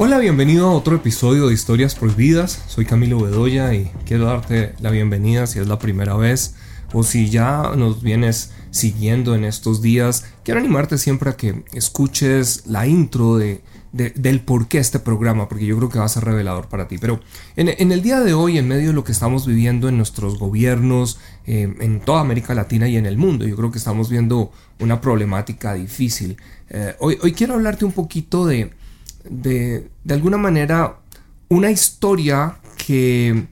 Hola, bienvenido a otro episodio de Historias Prohibidas. Soy Camilo Bedoya y quiero darte la bienvenida si es la primera vez o si ya nos vienes siguiendo en estos días. Quiero animarte siempre a que escuches la intro de, del por qué este programa, porque yo creo que va a ser revelador para ti. Pero en, el día de hoy, en medio de lo que estamos viviendo en nuestros gobiernos, eh, en toda América Latina y en el mundo, yo creo que estamos viendo una problemática difícil. Eh, hoy, hoy quiero hablarte un poquito de de, alguna manera una historia que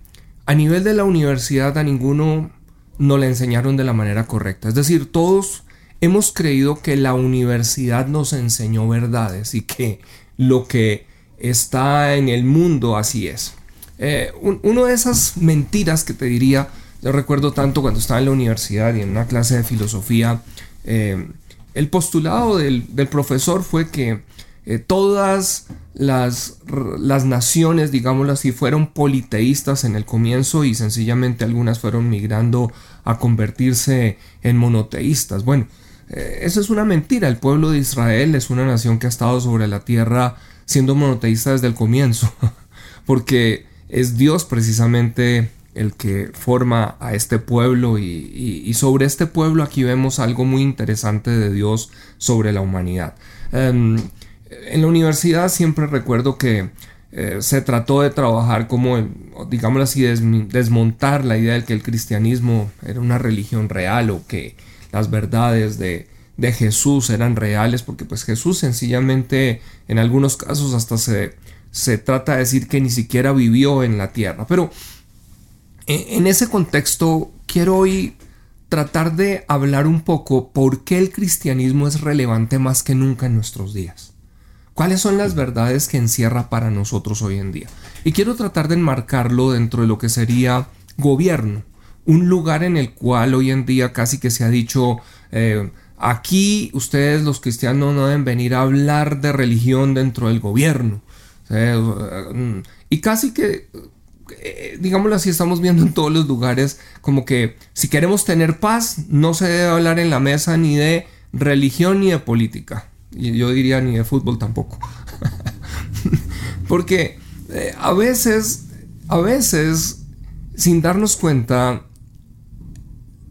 a nivel de la universidad a ninguno no le enseñaron de la manera correcta. Es decir, todos hemos creído que la universidad nos enseñó verdades y que lo que está en el mundo así es. Eh, una de esas mentiras que te diría, yo recuerdo tanto cuando estaba en la universidad y en una clase de filosofía, eh, el postulado del profesor fue que eh, todas las, las, naciones, digámoslo así, fueron politeístas en el comienzo y sencillamente algunas fueron migrando a convertirse en monoteístas. Bueno, eh, eso es una mentira. El pueblo de Israel es una nación que ha estado sobre la tierra siendo monoteísta desde el comienzo, porque es Dios precisamente el que forma a este pueblo y, sobre este pueblo aquí vemos algo muy interesante de Dios sobre la humanidad. Em, en la universidad siempre recuerdo que eh, se trató de trabajar como, digámoslo así, desmontar la idea de que el cristianismo era una religión real o que las verdades de, Jesús eran reales, porque pues Jesús sencillamente en algunos casos hasta se, se trata de decir que ni siquiera vivió en la tierra. Pero e, en ese contexto quiero hoy tratar de hablar un poco por qué el cristianismo es relevante más que nunca en nuestros días. ¿Cuáles son las verdades que encierra para nosotros hoy en día? Y quiero tratar de enmarcarlo dentro de lo que sería gobierno, un lugar en el cual hoy en día casi que se ha dicho, eh, aquí ustedes los cristianos no deben venir a hablar de religión dentro del gobierno. Mm, y casi que, eh, digámoslo así, estamos viendo en todos los lugares como que si queremos tener paz, no se debe hablar en la mesa ni de religión ni de política. Y yo diría ni de fútbol tampoco. Porque eh, a veces, a veces, sin darnos cuenta,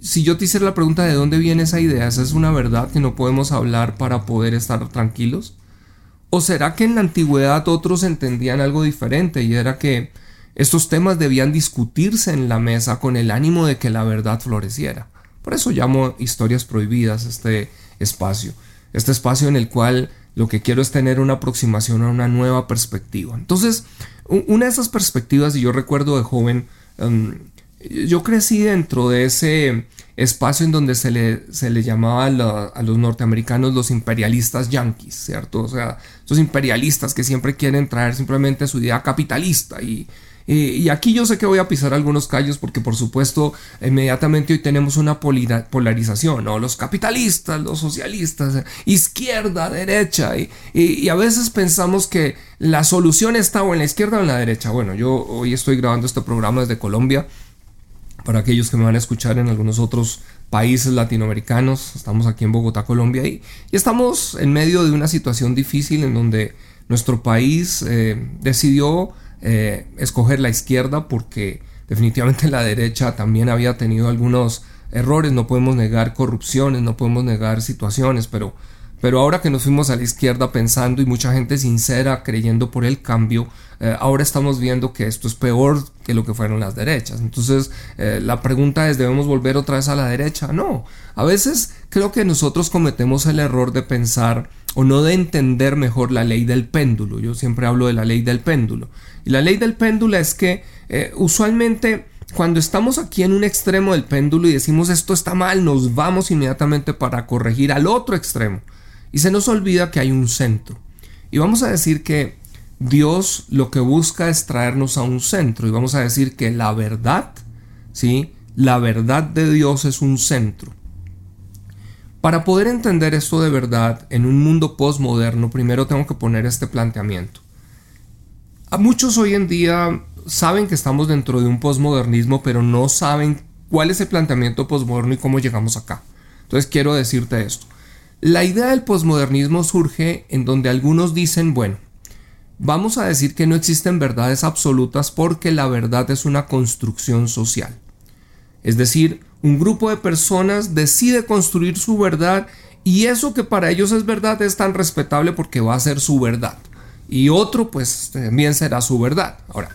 si yo te hiciera la pregunta de dónde viene esa idea, ¿esa es una verdad que no podemos hablar para poder estar tranquilos? ¿O será que en la antigüedad otros entendían algo diferente y era que estos temas debían discutirse en la mesa con el ánimo de que la verdad floreciera? Por eso llamo historias prohibidas este espacio este espacio en el cual lo que quiero es tener una aproximación a una nueva perspectiva. Entonces, una de esas perspectivas, y yo recuerdo de joven, em, yo crecí dentro de ese espacio en donde se le, se le llamaba a, los norteamericanos los imperialistas yanquis, ¿cierto? O sea, esos imperialistas que siempre quieren traer simplemente su idea capitalista y, y aquí yo sé que voy a pisar algunos callos porque por supuesto inmediatamente hoy tenemos una polarización, ¿no? Los capitalistas, los socialistas, izquierda, derecha, y, y, a veces pensamos que la solución está o en la izquierda o en la derecha. Bueno, yo hoy estoy grabando este programa desde Colombia, para aquellos que me van a escuchar en algunos otros países latinoamericanos, estamos aquí en Bogotá, Colombia, y, y estamos en medio de una situación difícil en donde nuestro país eh, decidió eh, escoger la izquierda porque definitivamente la derecha también había tenido algunos errores, no podemos negar corrupciones, no podemos negar situaciones, pero, pero ahora que nos fuimos a la izquierda pensando y mucha gente sincera creyendo por el cambio, eh, ahora estamos viendo que esto es peor que lo que fueron las derechas. Entonces eh, la pregunta es, ¿debemos volver otra vez a la derecha? No, a veces creo que nosotros cometemos el error de pensar o no de entender mejor la ley del péndulo. Yo siempre hablo de la ley del péndulo. Y la ley del péndulo es que eh, usualmente cuando estamos aquí en un extremo del péndulo y decimos esto está mal, nos vamos inmediatamente para corregir al otro extremo. Y se nos olvida que hay un centro. Y vamos a decir que Dios lo que busca es traernos a un centro. Y vamos a decir que la verdad, ¿sí? La verdad de Dios es un centro. Para poder entender esto de verdad en un mundo postmoderno, primero tengo que poner este planteamiento. A muchos hoy en día saben que estamos dentro de un posmodernismo, pero no saben cuál es el planteamiento posmoderno y cómo llegamos acá. Entonces quiero decirte esto. La idea del posmodernismo surge en donde algunos dicen, bueno, vamos a decir que no existen verdades absolutas porque la verdad es una construcción social. Es decir, un grupo de personas decide construir su verdad y eso que para ellos es verdad es tan respetable porque va a ser su verdad. Y otro pues también será su verdad. Ahora,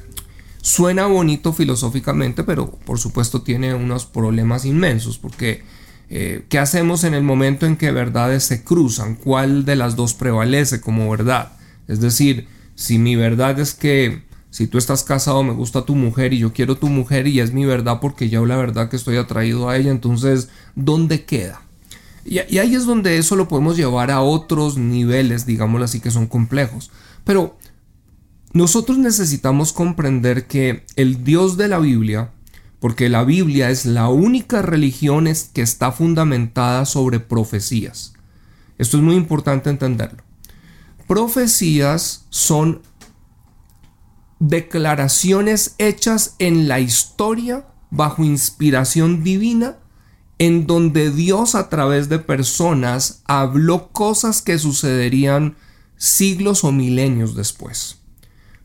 suena bonito filosóficamente, pero por supuesto tiene unos problemas inmensos porque eh, ¿qué hacemos en el momento en que verdades se cruzan? ¿Cuál de las dos prevalece como verdad? Es decir, si mi verdad es que si tú estás casado me gusta tu mujer y yo quiero tu mujer y es mi verdad porque yo la verdad que estoy atraído a ella, entonces, ¿dónde queda? Y, y ahí es donde eso lo podemos llevar a otros niveles, digámoslo así, que son complejos. Pero nosotros necesitamos comprender que el Dios de la Biblia, porque la Biblia es la única religión que está fundamentada sobre profecías. Esto es muy importante entenderlo. Profecías son declaraciones hechas en la historia bajo inspiración divina en donde Dios a través de personas habló cosas que sucederían siglos o milenios después.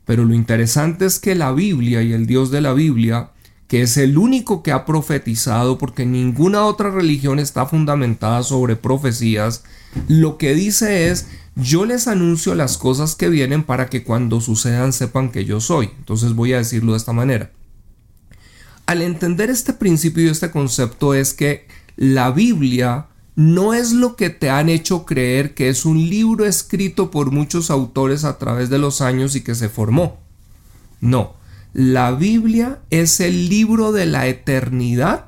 Pero lo interesante es que la Biblia y el Dios de la Biblia, que es el único que ha profetizado, porque ninguna otra religión está fundamentada sobre profecías, lo que dice es yo les anuncio las cosas que vienen para que cuando sucedan sepan que yo soy. Entonces voy a decirlo de esta manera. Al entender este principio y este concepto es que la Biblia no es lo que te han hecho creer que es un libro escrito por muchos autores a través de los años y que se formó. No, la Biblia es el libro de la eternidad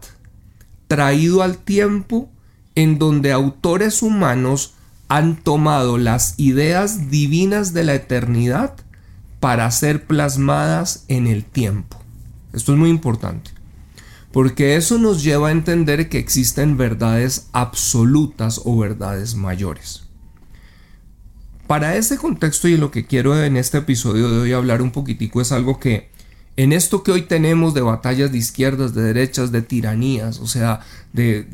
traído al tiempo en donde autores humanos han tomado las ideas divinas de la eternidad para ser plasmadas en el tiempo. Esto es muy importante, porque eso nos lleva a entender que existen verdades absolutas o verdades mayores. Para ese contexto y lo que quiero en este episodio de hoy hablar un poquitico es algo que en esto que hoy tenemos de batallas de izquierdas, de derechas, de tiranías, o sea, de,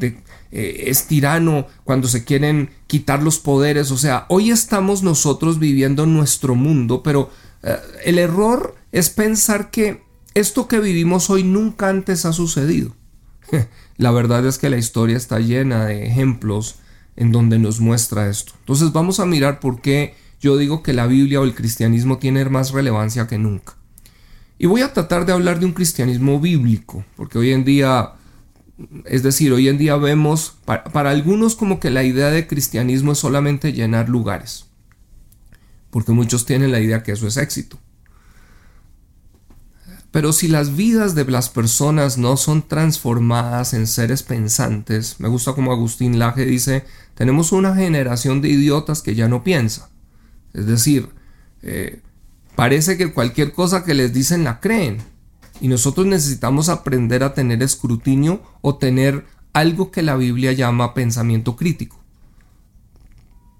eh, es tirano cuando se quieren quitar los poderes, o sea, hoy estamos nosotros viviendo nuestro mundo, pero eh, el error es pensar que esto que vivimos hoy nunca antes ha sucedido. la verdad es que la historia está llena de ejemplos en donde nos muestra esto. Entonces vamos a mirar por qué yo digo que la Biblia o el cristianismo tiene más relevancia que nunca. Y voy a tratar de hablar de un cristianismo bíblico, porque hoy en día, es decir, hoy en día vemos, para, algunos como que la idea de cristianismo es solamente llenar lugares, porque muchos tienen la idea que eso es éxito. Pero si las vidas de las personas no son transformadas en seres pensantes, me gusta como Agustín Laje dice, tenemos una generación de idiotas que ya no piensa. Es decir, eh, Parece que cualquier cosa que les dicen la creen. Y nosotros necesitamos aprender a tener escrutinio o tener algo que la Biblia llama pensamiento crítico.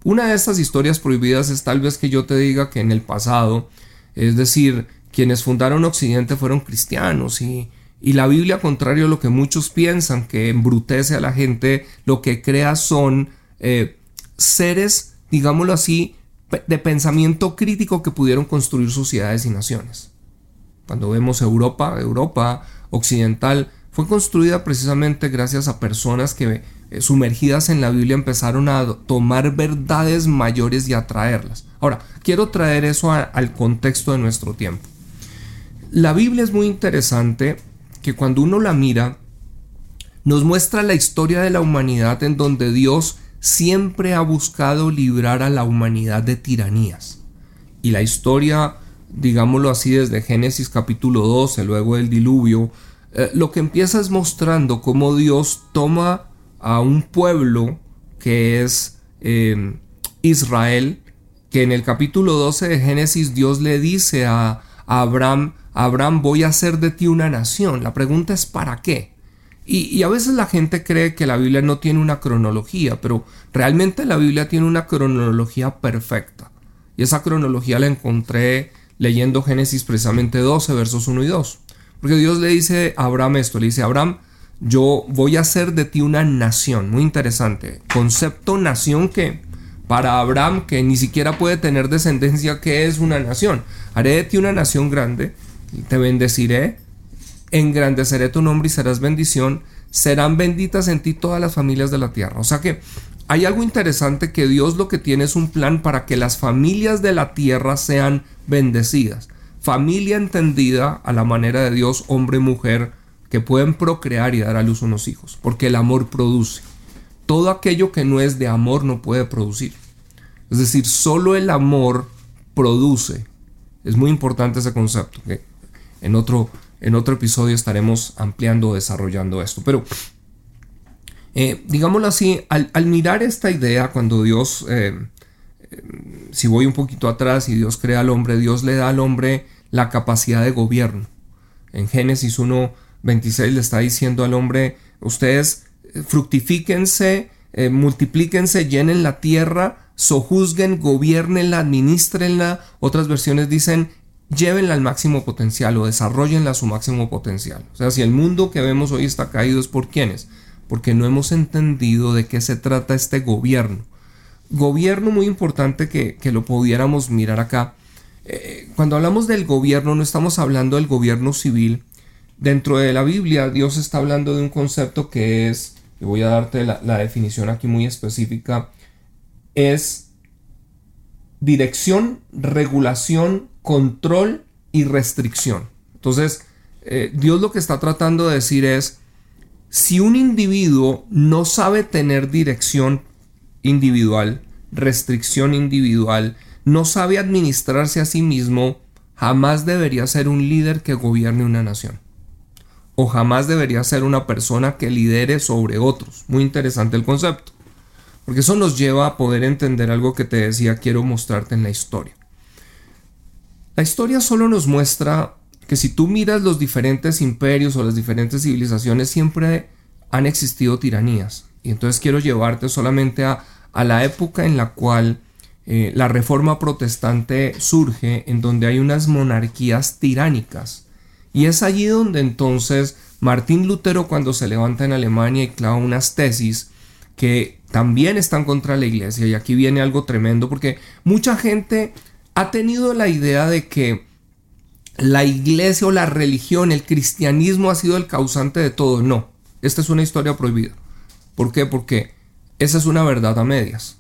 Una de estas historias prohibidas es tal vez que yo te diga que en el pasado, es decir, quienes fundaron Occidente fueron cristianos y, la Biblia, contrario a lo que muchos piensan, que embrutece a la gente, lo que crea son eh, seres, digámoslo así, de pensamiento crítico que pudieron construir sociedades y naciones. Cuando vemos Europa, Europa occidental, fue construida precisamente gracias a personas que eh, sumergidas en la Biblia empezaron a tomar verdades mayores y a traerlas. Ahora, quiero traer eso al contexto de nuestro tiempo. La Biblia es muy interesante que cuando uno la mira, nos muestra la historia de la humanidad en donde Dios siempre ha buscado librar a la humanidad de tiranías. Y la historia, digámoslo así, desde Génesis capítulo 12, luego del diluvio, eh, lo que empieza es mostrando cómo Dios toma a un pueblo que es em, Israel, que en el capítulo 12 de Génesis Dios le dice a, a Abraham, Abraham voy a hacer de ti una nación. La pregunta es ¿para qué? Y, a veces la gente cree que la Biblia no tiene una cronología, pero realmente la Biblia tiene una cronología perfecta. Y esa cronología la encontré leyendo Génesis precisamente 12, versos 1 y 2. Porque Dios le dice a Abraham esto, le dice, Abraham, yo voy a hacer de ti una nación. Muy interesante. Concepto nación que Para Abraham, que ni siquiera puede tener descendencia, ¿qué es una nación? Haré de ti una nación grande, te bendeciré, engrandeceré tu nombre y serás bendición, serán benditas en ti todas las familias de la tierra. O sea que hay algo interesante que Dios lo que tiene es un plan para que las familias de la tierra sean bendecidas. Familia entendida a la manera de Dios, hombre, mujer, que pueden procrear y dar a luz unos hijos, porque el amor produce. Todo aquello que no es de amor no puede producir. Es decir, solo el amor produce. Es muy importante ese concepto. En, otro, en otro episodio estaremos ampliando, desarrollando esto. Pero eh, digámoslo así, al, mirar esta idea, cuando Dios, eh, eh, si voy un poquito atrás y Dios crea al hombre, Dios le da al hombre la capacidad de gobierno. En Génesis 1, 26 le está diciendo al hombre, ustedes fructifíquense, multiplíquense, llenen la tierra, sojuzguen, gobiernenla, administrenla. Otras versiones dicen, llévenla al máximo potencial o desarrollenla a su máximo potencial. O sea, si el mundo que vemos hoy está caído es por quienes, porque no hemos entendido de qué se trata este gobierno. Gobierno muy importante que, lo pudiéramos mirar acá. Eh, cuando hablamos del gobierno no estamos hablando del gobierno civil. Dentro de la Biblia Dios está hablando de un concepto que es, y voy a darte la, definición aquí muy específica, es dirección, regulación, control y restricción. Entonces, eh, Dios lo que está tratando de decir es, si un individuo no sabe tener dirección individual, restricción individual, no sabe administrarse a sí mismo, jamás debería ser un líder que gobierne una nación. O jamás debería ser una persona que lidere sobre otros. Muy interesante el concepto. Porque eso nos lleva a poder entender algo que te decía quiero mostrarte en la historia. La historia solo nos muestra que si tú miras los diferentes imperios o las diferentes civilizaciones, siempre han existido tiranías. Y entonces quiero llevarte solamente a, la época en la cual eh, la reforma protestante surge, en donde hay unas monarquías tiránicas. Y es allí donde entonces Martín Lutero cuando se levanta en Alemania y clava unas tesis que también están contra la iglesia. Y aquí viene algo tremendo porque mucha gente ha tenido la idea de que la iglesia o la religión, el cristianismo ha sido el causante de todo. No, esta es una historia prohibida. ¿Por qué? Porque esa es una verdad a medias.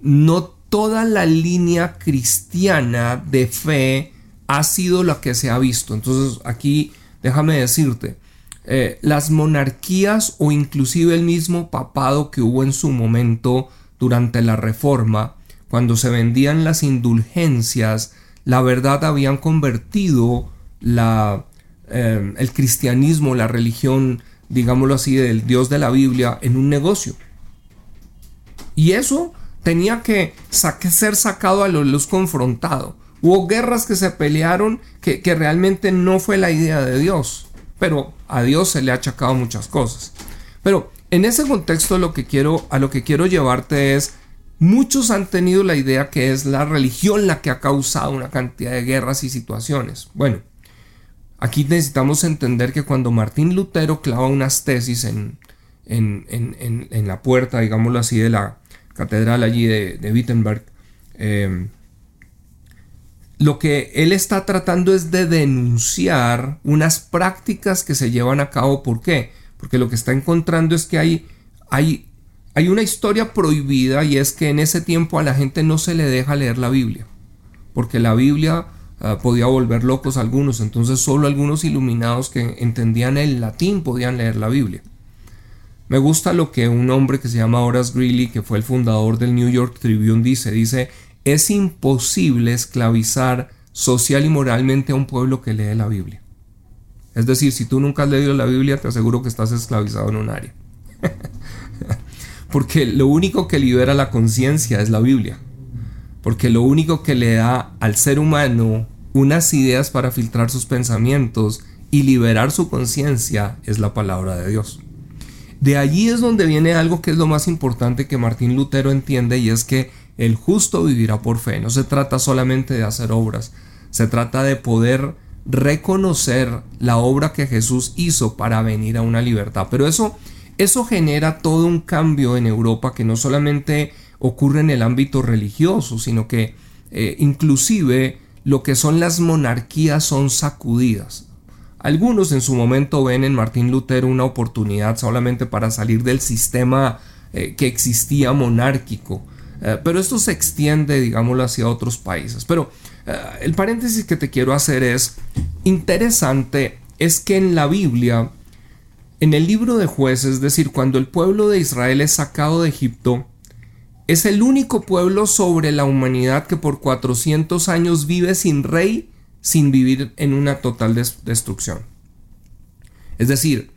No toda la línea cristiana de fe ha sido la que se ha visto. Entonces aquí déjame decirte, eh, las monarquías o inclusive el mismo papado que hubo en su momento durante la reforma, cuando se vendían las indulgencias, la verdad habían convertido eh, el cristianismo, la religión, digámoslo así, del Dios de la Biblia en un negocio. Y eso tenía que ser sacado a la luz confrontado. Hubo guerras que se pelearon que, que realmente no fue la idea de Dios, pero a Dios se le ha achacado muchas cosas. Pero en ese contexto a lo que quiero llevarte es Muchos han tenido la idea que es la religión la que ha causado una cantidad de guerras y situaciones. Bueno, aquí necesitamos entender que cuando Martín Lutero clava unas tesis en, en, la puerta, digámoslo así, de la catedral allí de, Wittenberg, eh, lo que él está tratando es de denunciar unas prácticas que se llevan a cabo. ¿Por qué? Porque lo que está encontrando es que hay, hay hay una historia prohibida y es que en ese tiempo a la gente no se le deja leer la Biblia, porque la Biblia ah, podía volver locos a algunos, entonces solo algunos iluminados que entendían el latín podían leer la Biblia. Me gusta lo que un hombre que se llama Horace Greeley, que fue el fundador del New York Tribune, dice, dice, es imposible esclavizar social y moralmente a un pueblo que lee la Biblia. Es decir, si tú nunca has leído la Biblia, te aseguro que estás esclavizado en un área. Porque lo único que libera la conciencia es la Biblia. Porque lo único que le da al ser humano unas ideas para filtrar sus pensamientos y liberar su conciencia es la palabra de Dios. De allí es donde viene algo que es lo más importante que Martín Lutero entiende y es que el justo vivirá por fe. No se trata solamente de hacer obras, se trata de poder reconocer la obra que Jesús hizo para venir a una libertad. Pero eso eso genera todo un cambio en Europa que no solamente ocurre en el ámbito religioso, sino que eh, inclusive lo que son las monarquías son sacudidas. Algunos en su momento ven en Martín Lutero una oportunidad solamente para salir del sistema eh, que existía monárquico, eh, pero esto se extiende, digámoslo, hacia otros países. Pero el paréntesis que te quiero hacer es interesante, es que en la Biblia, en el libro de jueces, es decir, cuando el pueblo de Israel es sacado de Egipto, es el único pueblo sobre la humanidad que por 400 años vive sin rey, sin vivir en una total destrucción. Es decir,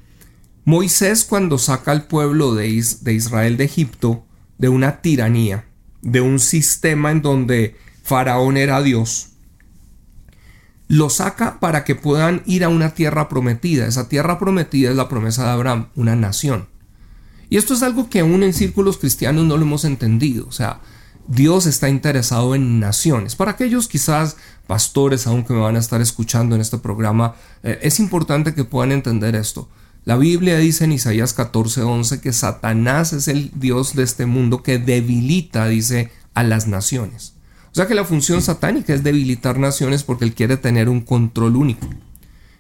Moisés cuando saca al pueblo de, Israel de Egipto de una tiranía, de un sistema en donde Faraón era Dios, lo saca para que puedan ir a una tierra prometida. Esa tierra prometida es la promesa de Abraham, una nación. Y esto es algo que aún en círculos cristianos no lo hemos entendido. O sea, Dios está interesado en naciones. Para aquellos quizás pastores aún que me van a estar escuchando en este programa, eh, es importante que puedan entender esto. La Biblia dice en Isaías 14:11 que Satanás es el Dios de este mundo que debilita, dice, a las naciones. O sea que la función satánica es debilitar naciones porque él quiere tener un control único.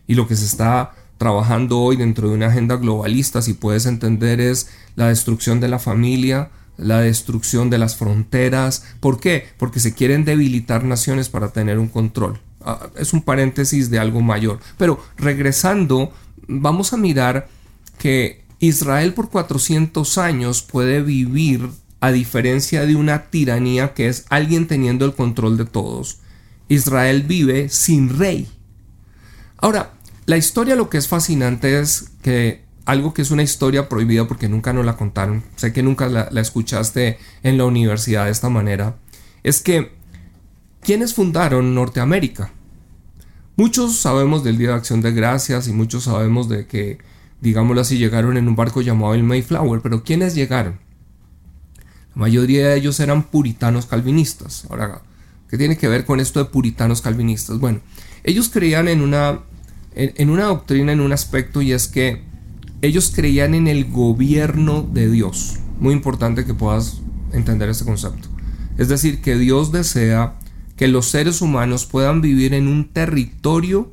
Y lo que se está trabajando hoy dentro de una agenda globalista, si puedes entender, es la destrucción de la familia, la destrucción de las fronteras. ¿Por qué? Porque se quieren debilitar naciones para tener un control. Ah, es un paréntesis de algo mayor. Pero regresando, vamos a mirar que Israel por 400 años puede vivir a diferencia de una tiranía que es alguien teniendo el control de todos. Israel vive sin rey. Ahora, la historia lo que es fascinante es que algo que es una historia prohibida porque nunca nos la contaron, sé que nunca la, escuchaste en la universidad de esta manera, es que ¿quiénes fundaron Norteamérica? Muchos sabemos del Día de Acción de Gracias y muchos sabemos de que, digámoslo así, llegaron en un barco llamado el Mayflower, pero ¿quiénes llegaron? La mayoría de ellos eran puritanos calvinistas. Ahora, ¿qué tiene que ver con esto de puritanos calvinistas? Bueno, ellos creían en una en, una doctrina, en un aspecto, y es que ellos creían en el gobierno de Dios. Muy importante que puedas entender este concepto. Es decir, que Dios desea que los seres humanos puedan vivir en un territorio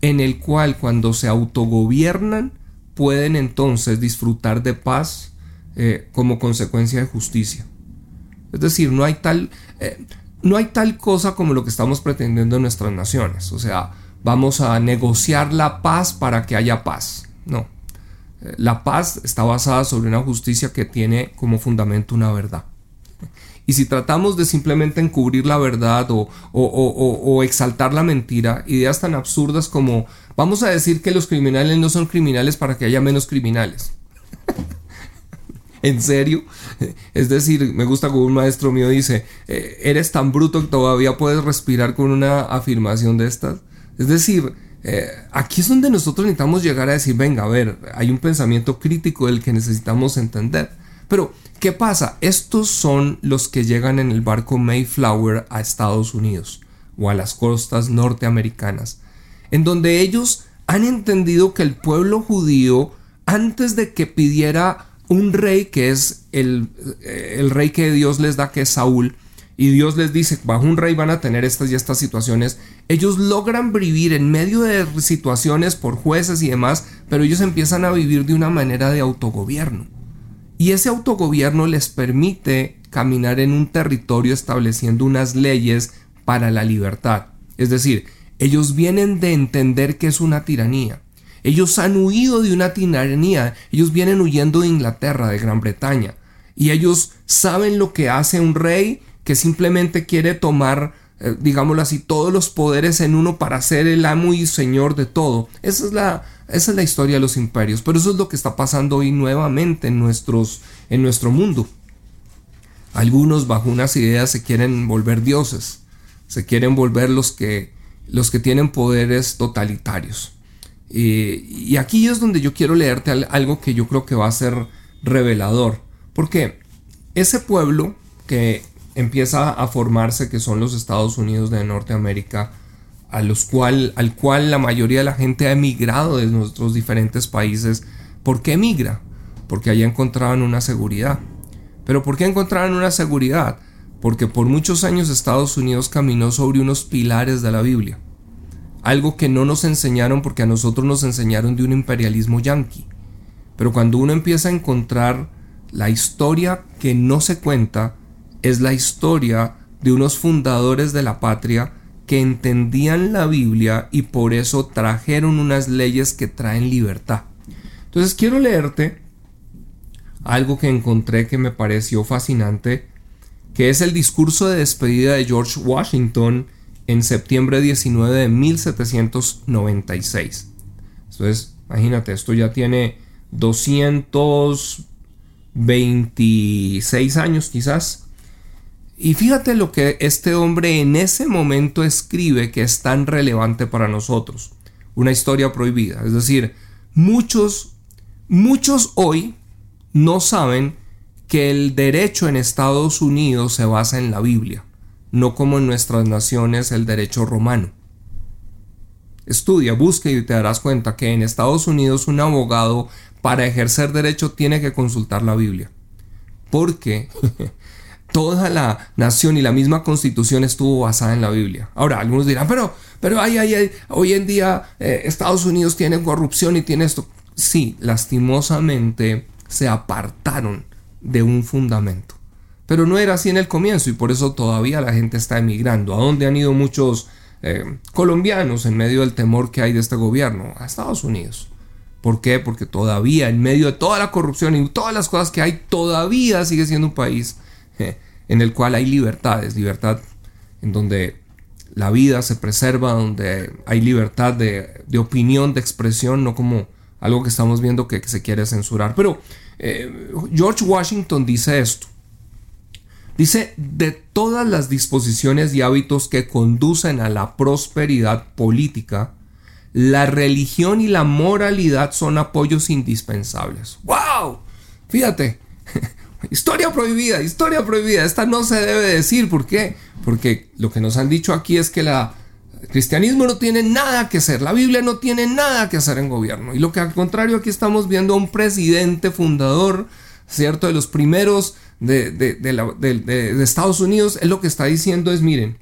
en el cual cuando se autogobiernan pueden entonces disfrutar de paz eh, como consecuencia de justicia. Es decir, no hay tal, eh, no hay tal cosa como lo que estamos pretendiendo en nuestras naciones. O sea, vamos a negociar la paz para que haya paz. No. Eh, la paz está basada sobre una justicia que tiene como fundamento una verdad. Y si tratamos de simplemente encubrir la verdad o, o, exaltar la mentira, ideas tan absurdas como vamos a decir que los criminales no son criminales para que haya menos criminales. ¿En serio? Es decir, me gusta como un maestro mío dice, eh, eres tan bruto que todavía puedes respirar con una afirmación de estas. Es decir, eh, aquí es donde nosotros necesitamos llegar a decir, venga, a ver, hay un pensamiento crítico del que necesitamos entender. Pero, ¿qué pasa? Estos son los que llegan en el barco Mayflower a Estados Unidos o a las costas norteamericanas, en donde ellos han entendido que el pueblo judío, antes de que pidiera un rey, que es el, eh, el rey que Dios les da, que es Saúl, y Dios les dice, bajo un rey van a tener estas y estas situaciones, ellos logran vivir en medio de situaciones por jueces y demás, pero ellos empiezan a vivir de una manera de autogobierno. Y ese autogobierno les permite caminar en un territorio estableciendo unas leyes para la libertad. Es decir, ellos vienen de entender que es una tiranía. Ellos han huido de una tiranía, ellos vienen huyendo de Inglaterra, de Gran Bretaña, y ellos saben lo que hace un rey que simplemente quiere tomar, eh, digámoslo así, todos los poderes en uno para ser el amo y señor de todo. Esa es la, esa es la historia de los imperios, pero eso es lo que está pasando hoy nuevamente en, nuestros, en nuestro mundo. Algunos bajo unas ideas se quieren volver dioses, se quieren volver los que, los que tienen poderes totalitarios. Y aquí es donde yo quiero leerte algo que yo creo que va a ser revelador, porque ese pueblo que empieza a formarse que son los Estados Unidos de Norteamérica, a cual, al cual la mayoría de la gente ha emigrado de nuestros diferentes países. ¿Por qué emigra? Porque allá encontraban una seguridad. ¿Pero por qué encontraron una seguridad? Porque por muchos años Estados Unidos caminó sobre unos pilares de la Biblia. Algo que no nos enseñaron porque a nosotros nos enseñaron de un imperialismo yanqui. Pero cuando uno empieza a encontrar la historia que no se cuenta, es la historia de unos fundadores de la patria que entendían la Biblia y por eso trajeron unas leyes que traen libertad. Entonces quiero leerte algo que encontré que me pareció fascinante, que es el discurso de despedida de George Washington en septiembre 19 de 1796. Entonces, imagínate, esto ya tiene 226 años quizás. Y fíjate lo que este hombre en ese momento escribe que es tan relevante para nosotros. Una historia prohibida. Es decir, muchos, muchos hoy no saben que el derecho en Estados Unidos se basa en la Biblia, no como en nuestras naciones el derecho romano. Estudia, busca y te darás cuenta que en Estados Unidos un abogado para ejercer derecho tiene que consultar la Biblia. Porque toda la nación y la misma constitución estuvo basada en la Biblia. Ahora, algunos dirán, pero, pero hay, hay, hoy en día eh, Estados Unidos tiene corrupción y tiene esto. Sí, lastimosamente se apartaron de un fundamento. Pero no era así en el comienzo y por eso todavía la gente está emigrando. ¿A dónde han ido muchos eh, colombianos en medio del temor que hay de este gobierno? A Estados Unidos. ¿Por qué? Porque todavía en medio de toda la corrupción y todas las cosas que hay, todavía sigue siendo un país en el cual hay libertades, libertad en donde la vida se preserva, donde hay libertad de, opinión, de expresión, no como algo que estamos viendo que, se quiere censurar. Pero eh, George Washington dice esto. Dice, de todas las disposiciones y hábitos que conducen a la prosperidad política, la religión y la moralidad son apoyos indispensables. ¡Wow! Fíjate, Historia prohibida, historia prohibida. Esta no se debe decir. ¿Por qué? Porque lo que nos han dicho aquí es que la, el cristianismo no tiene nada que hacer. La Biblia no tiene nada que hacer en gobierno. Y lo que al contrario aquí estamos viendo a un presidente fundador, ¿cierto? De los primeros de, de Estados Unidos. Él lo que está diciendo es, miren,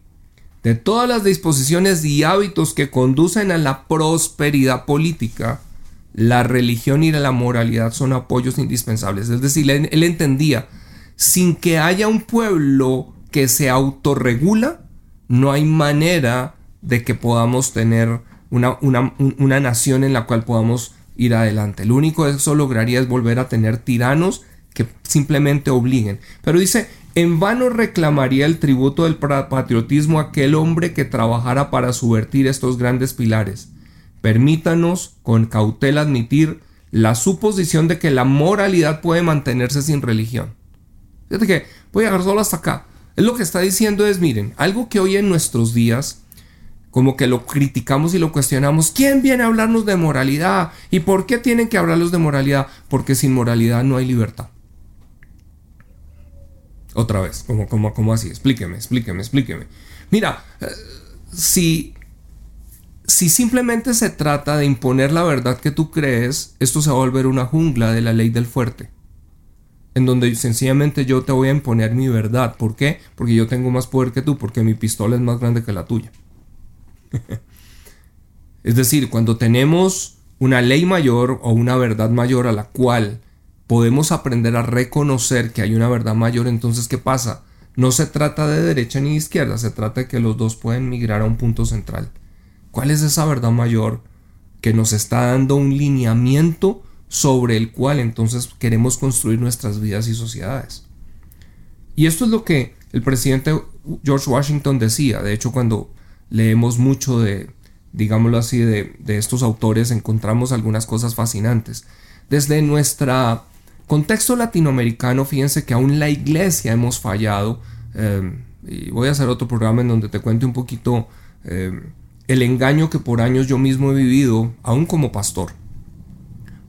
de todas las disposiciones y hábitos que conducen a la prosperidad política, la religión y la moralidad son apoyos indispensables. Es decir, él, entendía, sin que haya un pueblo que se autorregula, no hay manera de que podamos tener una, una, nación en la cual podamos ir adelante. Lo único que eso lograría es volver a tener tiranos que simplemente obliguen. Pero dice, en vano reclamaría el tributo del patriotismo aquel hombre que trabajara para subvertir estos grandes pilares Permítanos con cautela admitir la suposición de que la moralidad puede mantenerse sin religión. Fíjate que voy a dejar solo hasta acá. Es lo que está diciendo es, miren, algo que hoy en nuestros días, como que lo criticamos y lo cuestionamos, ¿quién viene a hablarnos de moralidad? ¿Y por qué tienen que hablarlos de moralidad? Porque sin moralidad no hay libertad. Otra vez, como, así, explíqueme, explíqueme, explíqueme. Mira, eh, si si simplemente se trata de imponer la verdad que tú crees, esto se va a volver una jungla de la ley del fuerte. En donde sencillamente yo te voy a imponer mi verdad. ¿Por qué? Porque yo tengo más poder que tú, porque mi pistola es más grande que la tuya. es decir, cuando tenemos una ley mayor o una verdad mayor a la cual podemos aprender a reconocer que hay una verdad mayor, entonces ¿qué pasa? No se trata de derecha ni de izquierda, se trata de que los dos pueden migrar a un punto central. ¿Cuál es esa verdad mayor que nos está dando un lineamiento sobre el cual entonces queremos construir nuestras vidas y sociedades? Y esto es lo que el presidente George Washington decía. De hecho, cuando leemos mucho de, digámoslo así, de, estos autores, encontramos algunas cosas fascinantes. Desde nuestro contexto latinoamericano, fíjense que aún la iglesia hemos fallado. Eh, y voy a hacer otro programa en donde te cuente un poquito eh, el engaño que por años yo mismo he vivido, aún como pastor.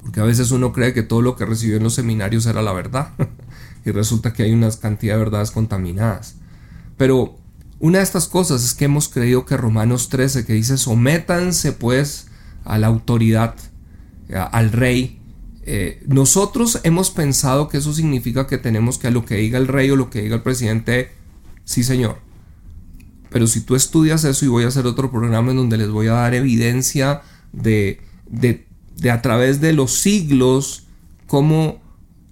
Porque a veces uno cree que todo lo que recibió en los seminarios era la verdad. y resulta que hay una cantidad de verdades contaminadas. Pero una de estas cosas es que hemos creído que Romanos 13, que dice sométanse pues a la autoridad, al rey, eh, nosotros hemos pensado que eso significa que tenemos que a lo que diga el rey o lo que diga el presidente, sí señor. Pero si tú estudias eso y voy a hacer otro programa en donde les voy a dar evidencia de, de, de a través de los siglos, cómo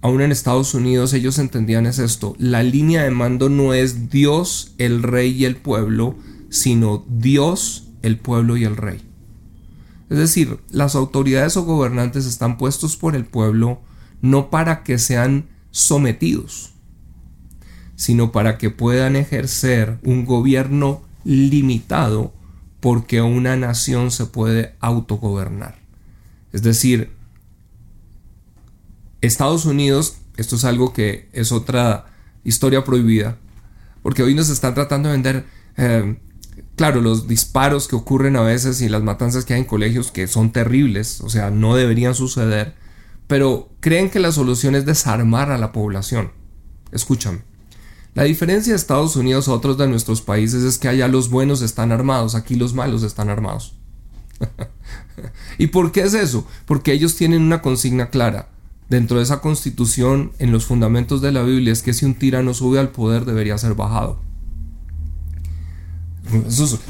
aún en Estados Unidos ellos entendían es esto, la línea de mando no es Dios, el rey y el pueblo, sino Dios, el pueblo y el rey. Es decir, las autoridades o gobernantes están puestos por el pueblo no para que sean sometidos, sino para que puedan ejercer un gobierno limitado porque una nación se puede autogobernar. Es decir, Estados Unidos, esto es algo que es otra historia prohibida, porque hoy nos están tratando de vender eh, claro, los disparos que ocurren a veces y las matanzas que hay en colegios que son terribles, o sea, no deberían suceder, pero creen que la solución es desarmar a la población. Escúchame. La diferencia de Estados Unidos a otros de nuestros países es que allá los buenos están armados, aquí los malos están armados. ¿Y por qué es eso? Porque ellos tienen una consigna clara. Dentro de esa constitución, en los fundamentos de la Biblia, es que si un tirano sube al poder debería ser bajado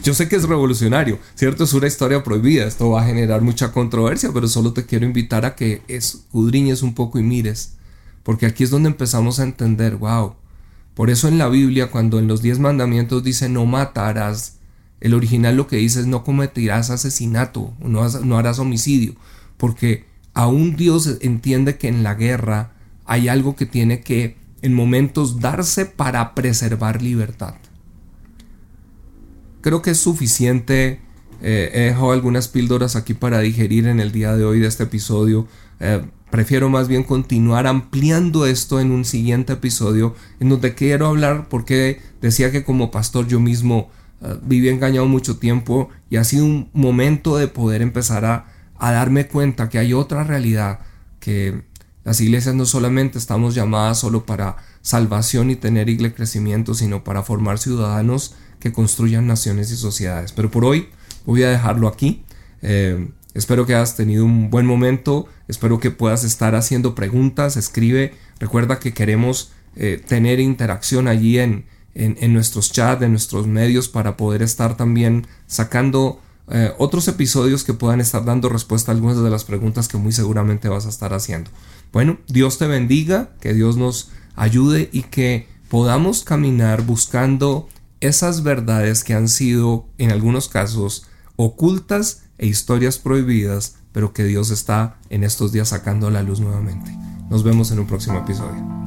yo sé que es revolucionario, ¿cierto? Es una historia prohibida, esto va a generar mucha controversia, pero solo te quiero invitar a que escudriñes un poco y mires, porque aquí es donde empezamos a entender, wow. Por eso en la Biblia, cuando en los diez mandamientos dice no matarás, el original lo que dice es no cometerás asesinato, no, no harás homicidio, porque aún Dios entiende que en la guerra hay algo que tiene que en momentos darse para preservar libertad creo que es suficiente. Eh, he dejado algunas píldoras aquí para digerir en el día de hoy de este episodio. Eh, prefiero más bien continuar ampliando esto en un siguiente episodio en donde quiero hablar porque decía que como pastor yo mismo eh, viví engañado mucho tiempo y ha sido un momento de poder empezar a, a darme cuenta que hay otra realidad que las iglesias no solamente estamos llamadas solo para salvación y tener crecimiento, sino para formar ciudadanos que construyan naciones y sociedades. Pero por hoy voy a dejarlo aquí. Eh, espero que hayas tenido un buen momento. Espero que puedas estar haciendo preguntas. Escribe. Recuerda que queremos eh, tener interacción allí en, en, nuestros chats, en nuestros medios, para poder estar también sacando eh, otros episodios que puedan estar dando respuesta a algunas de las preguntas que muy seguramente vas a estar haciendo. Bueno, Dios te bendiga, que Dios nos ayude y que podamos caminar buscando esas verdades que han sido en algunos casos ocultas e historias prohibidas, pero que Dios está en estos días sacando a la luz nuevamente. Nos vemos en un próximo episodio.